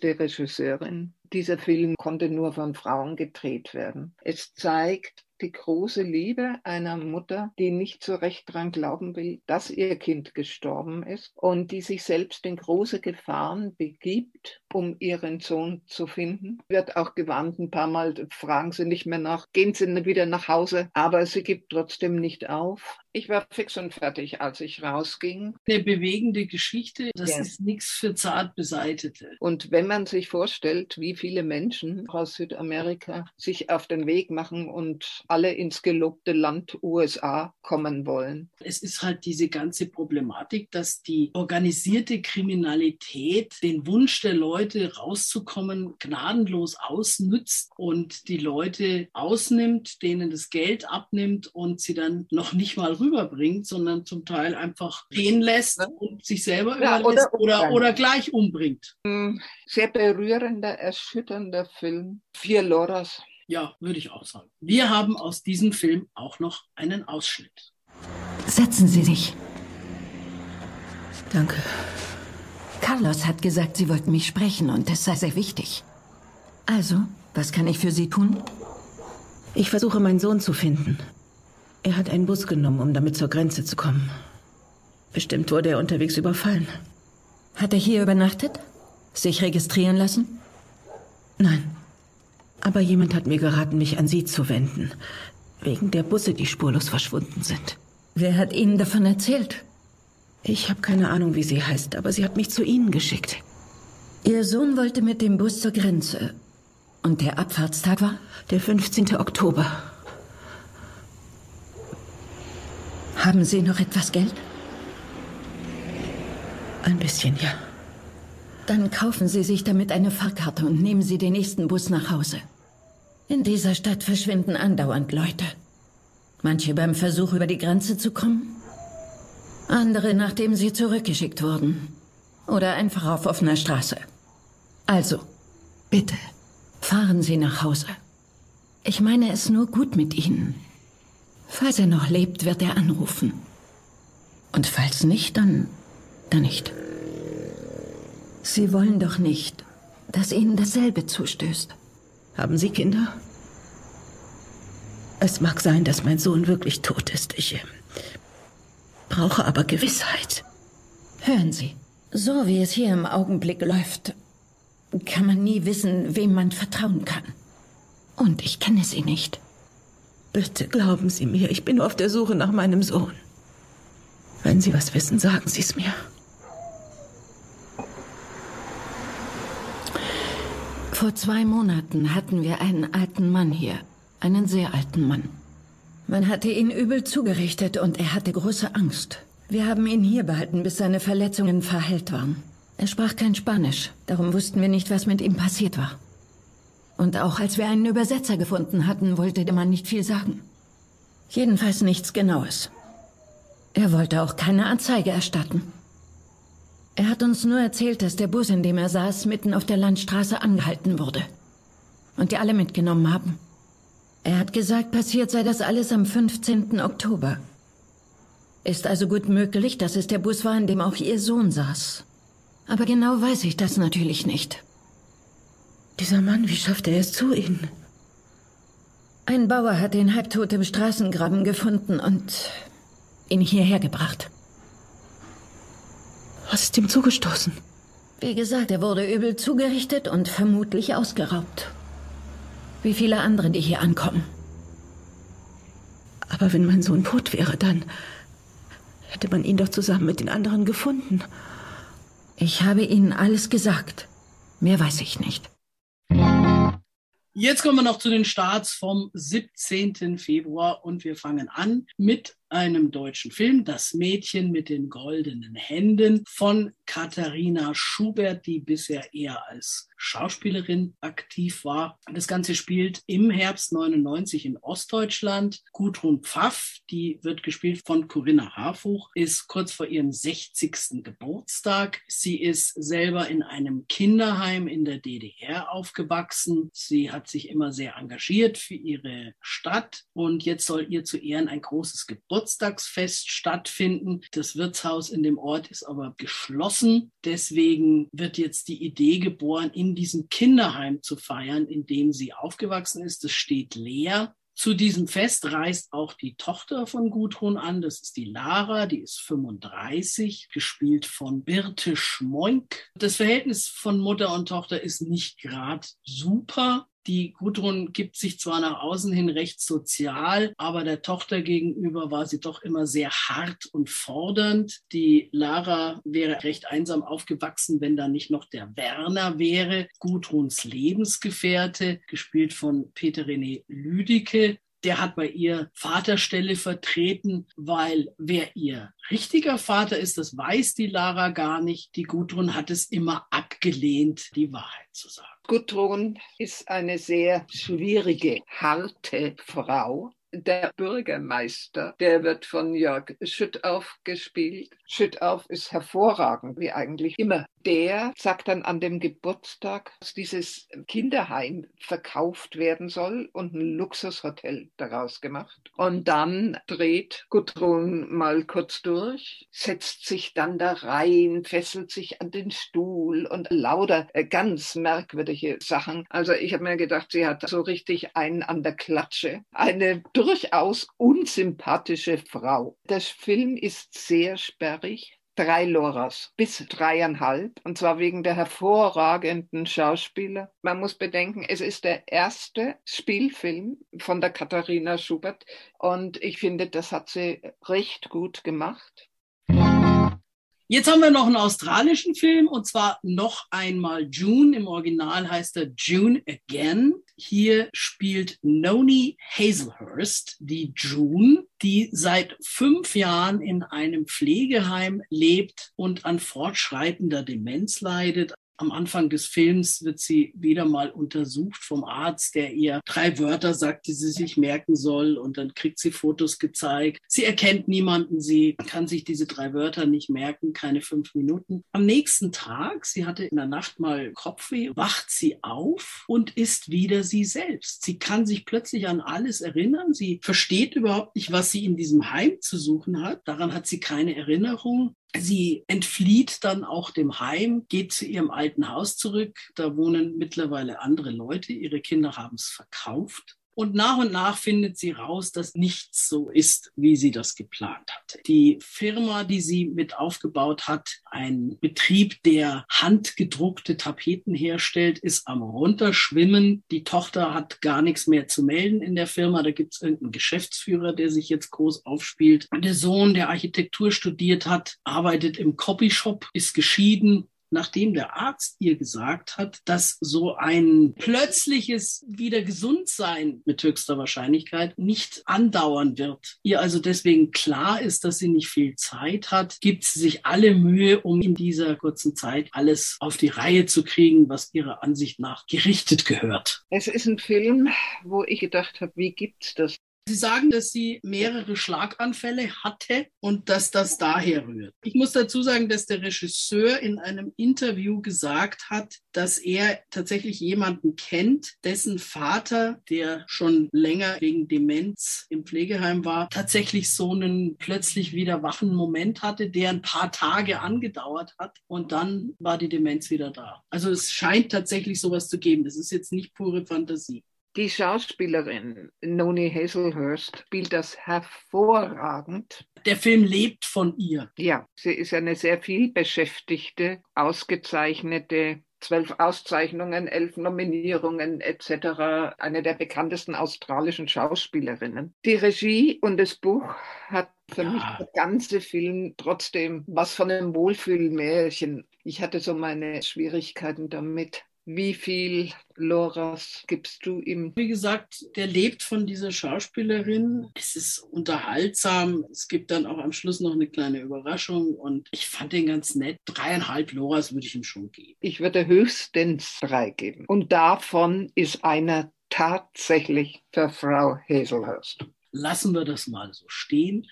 der Regisseurin. Dieser Film konnte nur von Frauen gedreht werden. Es zeigt die große Liebe einer Mutter, die nicht so recht dran glauben will, dass ihr Kind gestorben ist und die sich selbst in große Gefahren begibt, um ihren Sohn zu finden. Wird auch gewarnt, ein paar Mal fragen sie nicht mehr nach, gehen sie wieder nach Hause, aber sie gibt trotzdem nicht auf. Ich war fix und fertig, als ich rausging. Eine bewegende Geschichte, das ja. ist nichts für zart beseitete. Und wenn man sich vorstellt, wie viele Menschen aus Südamerika sich auf den Weg machen und alle ins gelobte Land USA kommen wollen. Es ist halt diese ganze Problematik, dass die organisierte Kriminalität den Wunsch der Leute rauszukommen gnadenlos ausnützt und die Leute ausnimmt, denen das Geld abnimmt und sie dann noch nicht mal rüberbringt, sondern zum Teil einfach gehen lässt und sich selber ja, überlässt oder, oder, oder, gleich umbringt. Hm, sehr berührender, erschütternder Film. Vier Loras. Ja, würde ich auch sagen. Wir haben aus diesem Film auch noch einen Ausschnitt. Setzen Sie sich. Danke. Carlos hat gesagt, Sie wollten mich sprechen und das sei sehr wichtig. Also, was kann ich für Sie tun? Ich versuche, meinen Sohn zu finden. Er hat einen Bus genommen, um damit zur Grenze zu kommen. Bestimmt wurde er unterwegs überfallen. Hat er hier übernachtet? Sich registrieren lassen? Nein. Aber jemand hat mir geraten, mich an Sie zu wenden. Wegen der Busse, die spurlos verschwunden sind. Wer hat Ihnen davon erzählt? Ich habe keine Ahnung, wie sie heißt, aber sie hat mich zu Ihnen geschickt. Ihr Sohn wollte mit dem Bus zur Grenze. Und der Abfahrtstag war? Der 15. Oktober. Haben Sie noch etwas Geld? Ein bisschen, ja. Dann kaufen Sie sich damit eine Fahrkarte und nehmen Sie den nächsten Bus nach Hause. In dieser Stadt verschwinden andauernd Leute. Manche beim Versuch, über die Grenze zu kommen. Andere, nachdem sie zurückgeschickt wurden. Oder einfach auf offener Straße. Also, bitte, fahren Sie nach Hause. Ich meine es nur gut mit Ihnen. Falls er noch lebt, wird er anrufen. Und falls nicht, dann, dann nicht. Sie wollen doch nicht, dass Ihnen dasselbe zustößt. Haben Sie Kinder? Es mag sein, dass mein Sohn wirklich tot ist. Ich äh, brauche aber Gewissheit. Hören Sie, so wie es hier im Augenblick läuft, kann man nie wissen, wem man vertrauen kann. Und ich kenne Sie nicht. Bitte glauben Sie mir, ich bin auf der Suche nach meinem Sohn. Wenn Sie was wissen, sagen Sie es mir. Vor zwei Monaten hatten wir einen alten Mann hier. Einen sehr alten Mann. Man hatte ihn übel zugerichtet und er hatte große Angst. Wir haben ihn hier behalten, bis seine Verletzungen verheilt waren. Er sprach kein Spanisch, darum wussten wir nicht, was mit ihm passiert war. Und auch als wir einen Übersetzer gefunden hatten, wollte der Mann nicht viel sagen. Jedenfalls nichts Genaues. Er wollte auch keine Anzeige erstatten. Er hat uns nur erzählt, dass der Bus, in dem er saß, mitten auf der Landstraße angehalten wurde. Und die alle mitgenommen haben. Er hat gesagt, passiert sei das alles am 15. Oktober. Ist also gut möglich, dass es der Bus war, in dem auch Ihr Sohn saß. Aber genau weiß ich das natürlich nicht. Dieser Mann, wie schaffte er es zu Ihnen? Ein Bauer hat ihn halbtot im Straßengraben gefunden und ihn hierher gebracht. Was ist ihm zugestoßen? Wie gesagt, er wurde übel zugerichtet und vermutlich ausgeraubt. Wie viele andere, die hier ankommen. Aber wenn mein Sohn tot wäre, dann hätte man ihn doch zusammen mit den anderen gefunden. Ich habe Ihnen alles gesagt. Mehr weiß ich nicht. Jetzt kommen wir noch zu den Starts vom 17. Februar und wir fangen an mit einem deutschen Film, Das Mädchen mit den goldenen Händen von Katharina Schubert, die bisher eher als Schauspielerin aktiv war. Das Ganze spielt im Herbst 99 in Ostdeutschland. Gudrun Pfaff, die wird gespielt von Corinna Harfuch, ist kurz vor ihrem 60. Geburtstag. Sie ist selber in einem Kinderheim in der DDR aufgewachsen. Sie hat sich immer sehr engagiert für ihre Stadt und jetzt soll ihr zu Ehren ein großes Geburtstag Geburtstagsfest stattfinden. Das Wirtshaus in dem Ort ist aber geschlossen. Deswegen wird jetzt die Idee geboren, in diesem Kinderheim zu feiern, in dem sie aufgewachsen ist. Das steht leer. Zu diesem Fest reist auch die Tochter von Gudrun an. Das ist die Lara, die ist 35, gespielt von Birte Schmoink. Das Verhältnis von Mutter und Tochter ist nicht gerade super. Die Gudrun gibt sich zwar nach außen hin recht sozial, aber der Tochter gegenüber war sie doch immer sehr hart und fordernd. Die Lara wäre recht einsam aufgewachsen, wenn da nicht noch der Werner wäre, Gudruns Lebensgefährte, gespielt von Peter René Lüdicke der hat bei ihr Vaterstelle vertreten, weil wer ihr richtiger Vater ist, das weiß die Lara gar nicht. Die Gudrun hat es immer abgelehnt, die Wahrheit zu sagen. Gudrun ist eine sehr schwierige, harte Frau. Der Bürgermeister, der wird von Jörg Schüttauf gespielt. Schüttauf ist hervorragend, wie eigentlich immer der sagt dann an dem Geburtstag, dass dieses Kinderheim verkauft werden soll und ein Luxushotel daraus gemacht. Und dann dreht Gudrun mal kurz durch, setzt sich dann da rein, fesselt sich an den Stuhl und lauter äh, ganz merkwürdige Sachen. Also ich habe mir gedacht, sie hat so richtig einen an der Klatsche. Eine durchaus unsympathische Frau. Der Film ist sehr sperrig drei Loras, bis dreieinhalb, und zwar wegen der hervorragenden Schauspieler. Man muss bedenken, es ist der erste Spielfilm von der Katharina Schubert und ich finde, das hat sie recht gut gemacht. Jetzt haben wir noch einen australischen Film und zwar noch einmal June. Im Original heißt er June Again. Hier spielt Noni Hazelhurst, die June, die seit fünf Jahren in einem Pflegeheim lebt und an fortschreitender Demenz leidet. Am Anfang des Films wird sie wieder mal untersucht vom Arzt, der ihr drei Wörter sagt, die sie sich merken soll. Und dann kriegt sie Fotos gezeigt. Sie erkennt niemanden. Sie kann sich diese drei Wörter nicht merken, keine fünf Minuten. Am nächsten Tag, sie hatte in der Nacht mal Kopfweh, wacht sie auf und ist wieder sie selbst. Sie kann sich plötzlich an alles erinnern. Sie versteht überhaupt nicht, was sie in diesem Heim zu suchen hat. Daran hat sie keine Erinnerung. Sie entflieht dann auch dem Heim, geht zu ihrem alten Haus zurück. Da wohnen mittlerweile andere Leute. Ihre Kinder haben es verkauft. Und nach und nach findet sie raus, dass nichts so ist, wie sie das geplant hatte. Die Firma, die sie mit aufgebaut hat, ein Betrieb, der handgedruckte Tapeten herstellt, ist am runterschwimmen. Die Tochter hat gar nichts mehr zu melden in der Firma. Da gibt es irgendeinen Geschäftsführer, der sich jetzt groß aufspielt. Der Sohn, der Architektur studiert hat, arbeitet im Copyshop, ist geschieden nachdem der Arzt ihr gesagt hat, dass so ein plötzliches Wiedergesundsein mit höchster Wahrscheinlichkeit nicht andauern wird. Ihr also deswegen klar ist, dass sie nicht viel Zeit hat, gibt sie sich alle Mühe, um in dieser kurzen Zeit alles auf die Reihe zu kriegen, was ihrer Ansicht nach gerichtet gehört. Es ist ein Film, wo ich gedacht habe, wie gibt's das? Sie sagen, dass sie mehrere Schlaganfälle hatte und dass das daher rührt. Ich muss dazu sagen, dass der Regisseur in einem Interview gesagt hat, dass er tatsächlich jemanden kennt, dessen Vater, der schon länger wegen Demenz im Pflegeheim war, tatsächlich so einen plötzlich wieder wachen Moment hatte, der ein paar Tage angedauert hat und dann war die Demenz wieder da. Also es scheint tatsächlich sowas zu geben. Das ist jetzt nicht pure Fantasie. Die Schauspielerin Noni Hazelhurst spielt das hervorragend. Der Film lebt von ihr. Ja, sie ist eine sehr vielbeschäftigte, ausgezeichnete zwölf Auszeichnungen, elf Nominierungen etc. Eine der bekanntesten australischen Schauspielerinnen. Die Regie und das Buch hat für ja. mich der ganze Film trotzdem was von einem Wohlfühlmärchen. Ich hatte so meine Schwierigkeiten damit. Wie viel Loras gibst du ihm? Wie gesagt, der lebt von dieser Schauspielerin. Es ist unterhaltsam. Es gibt dann auch am Schluss noch eine kleine Überraschung und ich fand den ganz nett. Dreieinhalb Loras würde ich ihm schon geben. Ich würde höchstens drei geben. Und davon ist einer tatsächlich für Frau Hazelhurst. Lassen wir das mal so stehen.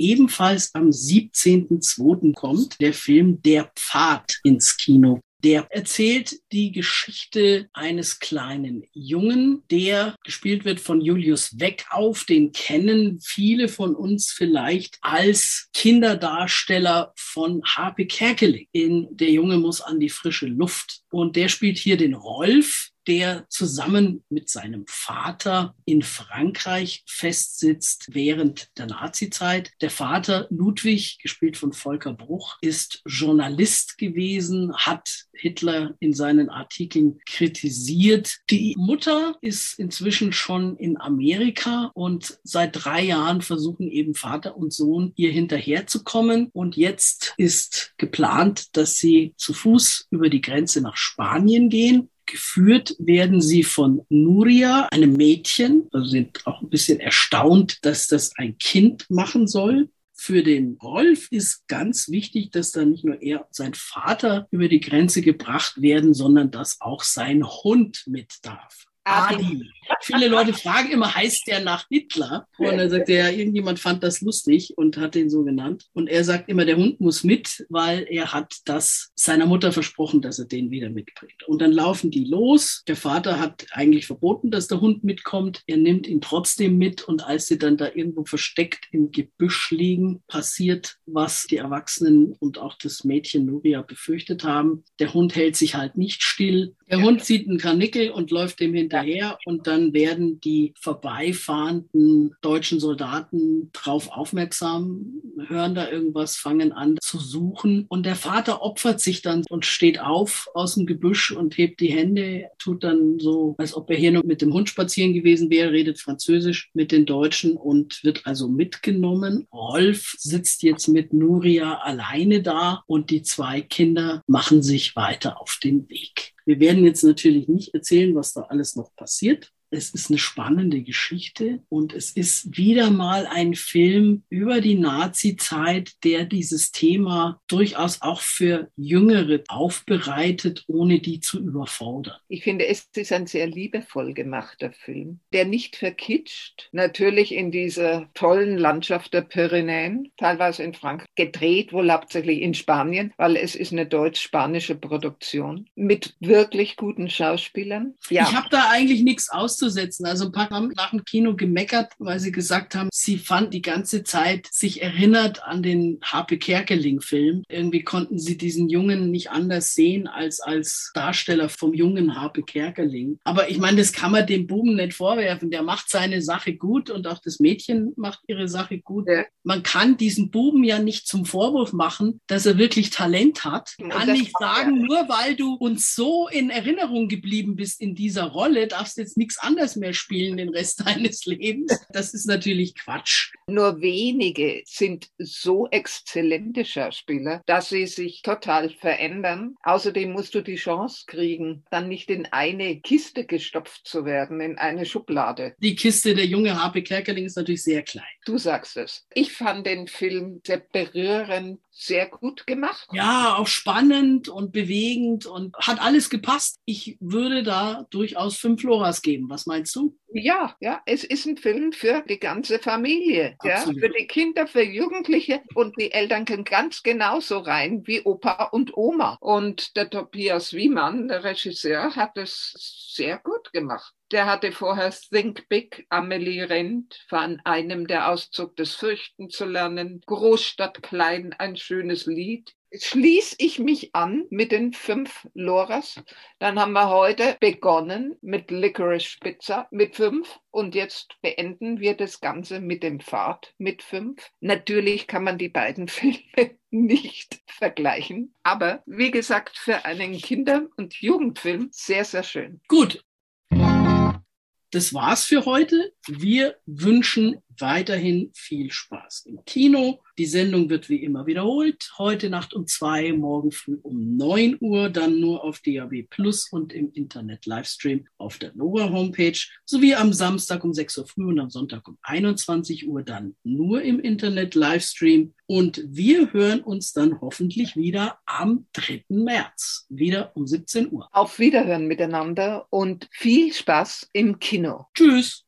Ebenfalls am 17.02. kommt der Film Der Pfad ins Kino. Der erzählt die Geschichte eines kleinen Jungen, der gespielt wird von Julius Weckauf. Den kennen viele von uns vielleicht als Kinderdarsteller von Harpe Kerkeling in Der Junge muss an die frische Luft. Und der spielt hier den Rolf, der zusammen mit seinem Vater in Frankreich festsitzt während der Nazizeit. Der Vater Ludwig, gespielt von Volker Bruch, ist Journalist gewesen, hat Hitler in seinen Artikeln kritisiert. Die Mutter ist inzwischen schon in Amerika und seit drei Jahren versuchen eben Vater und Sohn ihr hinterherzukommen. Und jetzt ist geplant, dass sie zu Fuß über die Grenze nach Spanien gehen geführt werden sie von Nuria, einem Mädchen. Also sind auch ein bisschen erstaunt, dass das ein Kind machen soll. Für den Rolf ist ganz wichtig, dass da nicht nur er und sein Vater über die Grenze gebracht werden, sondern dass auch sein Hund mit darf. Adi. Viele Leute fragen immer, heißt der nach Hitler? Und dann sagt er, irgendjemand fand das lustig und hat den so genannt. Und er sagt immer, der Hund muss mit, weil er hat das seiner Mutter versprochen, dass er den wieder mitbringt. Und dann laufen die los. Der Vater hat eigentlich verboten, dass der Hund mitkommt. Er nimmt ihn trotzdem mit. Und als sie dann da irgendwo versteckt im Gebüsch liegen, passiert, was die Erwachsenen und auch das Mädchen Nuria befürchtet haben. Der Hund hält sich halt nicht still. Der Hund sieht einen Karnickel und läuft dem hinterher und dann werden die vorbeifahrenden deutschen Soldaten drauf aufmerksam, hören da irgendwas, fangen an zu suchen und der Vater opfert sich dann und steht auf aus dem Gebüsch und hebt die Hände, tut dann so, als ob er hier noch mit dem Hund spazieren gewesen wäre, redet Französisch mit den Deutschen und wird also mitgenommen. Rolf sitzt jetzt mit Nuria alleine da und die zwei Kinder machen sich weiter auf den Weg. Wir werden jetzt natürlich nicht erzählen, was da alles noch passiert. Es ist eine spannende Geschichte und es ist wieder mal ein Film über die Nazi-Zeit, der dieses Thema durchaus auch für Jüngere aufbereitet, ohne die zu überfordern. Ich finde, es ist ein sehr liebevoll gemachter Film, der nicht verkitscht. Natürlich in dieser tollen Landschaft der Pyrenäen, teilweise in Frankreich, gedreht wohl hauptsächlich in Spanien, weil es ist eine deutsch-spanische Produktion mit wirklich guten Schauspielern. Ja. Ich habe da eigentlich nichts auszusetzen. Also ein paar haben nach dem Kino gemeckert, weil sie gesagt haben, sie fand die ganze Zeit sich erinnert an den Harpe Kerkeling-Film. Irgendwie konnten sie diesen Jungen nicht anders sehen als als Darsteller vom jungen Harpe Kerkeling. Aber ich meine, das kann man dem Buben nicht vorwerfen. Der macht seine Sache gut und auch das Mädchen macht ihre Sache gut. Ja. Man kann diesen Buben ja nicht zum Vorwurf machen, dass er wirklich Talent hat. Kann nicht sagen, nur weil du uns so in Erinnerung geblieben bist in dieser Rolle, darfst du jetzt nichts anderes mehr spielen den Rest deines Lebens. Das ist natürlich Quatsch. Nur wenige sind so exzellente Schauspieler, dass sie sich total verändern. Außerdem musst du die Chance kriegen, dann nicht in eine Kiste gestopft zu werden, in eine Schublade. Die Kiste der junge Harpe Kerkeling ist natürlich sehr klein. Du sagst es. Ich fand den Film sehr berührend, sehr gut gemacht. Ja, auch spannend und bewegend und hat alles gepasst. Ich würde da durchaus fünf Loras geben. Was meinst du? Ja, ja, es ist ein Film für die ganze Familie, ja, für die Kinder, für Jugendliche und die Eltern können ganz genauso rein wie Opa und Oma. Und der Tobias Wiemann, der Regisseur, hat es sehr gut gemacht. Der hatte vorher Think Big, Amelie Rent, von einem der Auszug des Fürchten zu lernen, Großstadt Klein, ein schönes Lied schließe ich mich an mit den fünf Loras. Dann haben wir heute begonnen mit Licorice Pizza mit fünf und jetzt beenden wir das Ganze mit dem Pfad mit fünf. Natürlich kann man die beiden Filme nicht vergleichen, aber wie gesagt, für einen Kinder- und Jugendfilm sehr, sehr schön. Gut. Das war's für heute. Wir wünschen weiterhin viel Spaß im Kino. Die Sendung wird wie immer wiederholt. Heute Nacht um zwei, morgen früh um neun Uhr, dann nur auf DAB Plus und im Internet Livestream auf der Nova Homepage, sowie am Samstag um sechs Uhr früh und am Sonntag um 21 Uhr dann nur im Internet Livestream. Und wir hören uns dann hoffentlich wieder am 3. März, wieder um 17 Uhr. Auf Wiederhören miteinander und viel Spaß im Kino. Tschüss.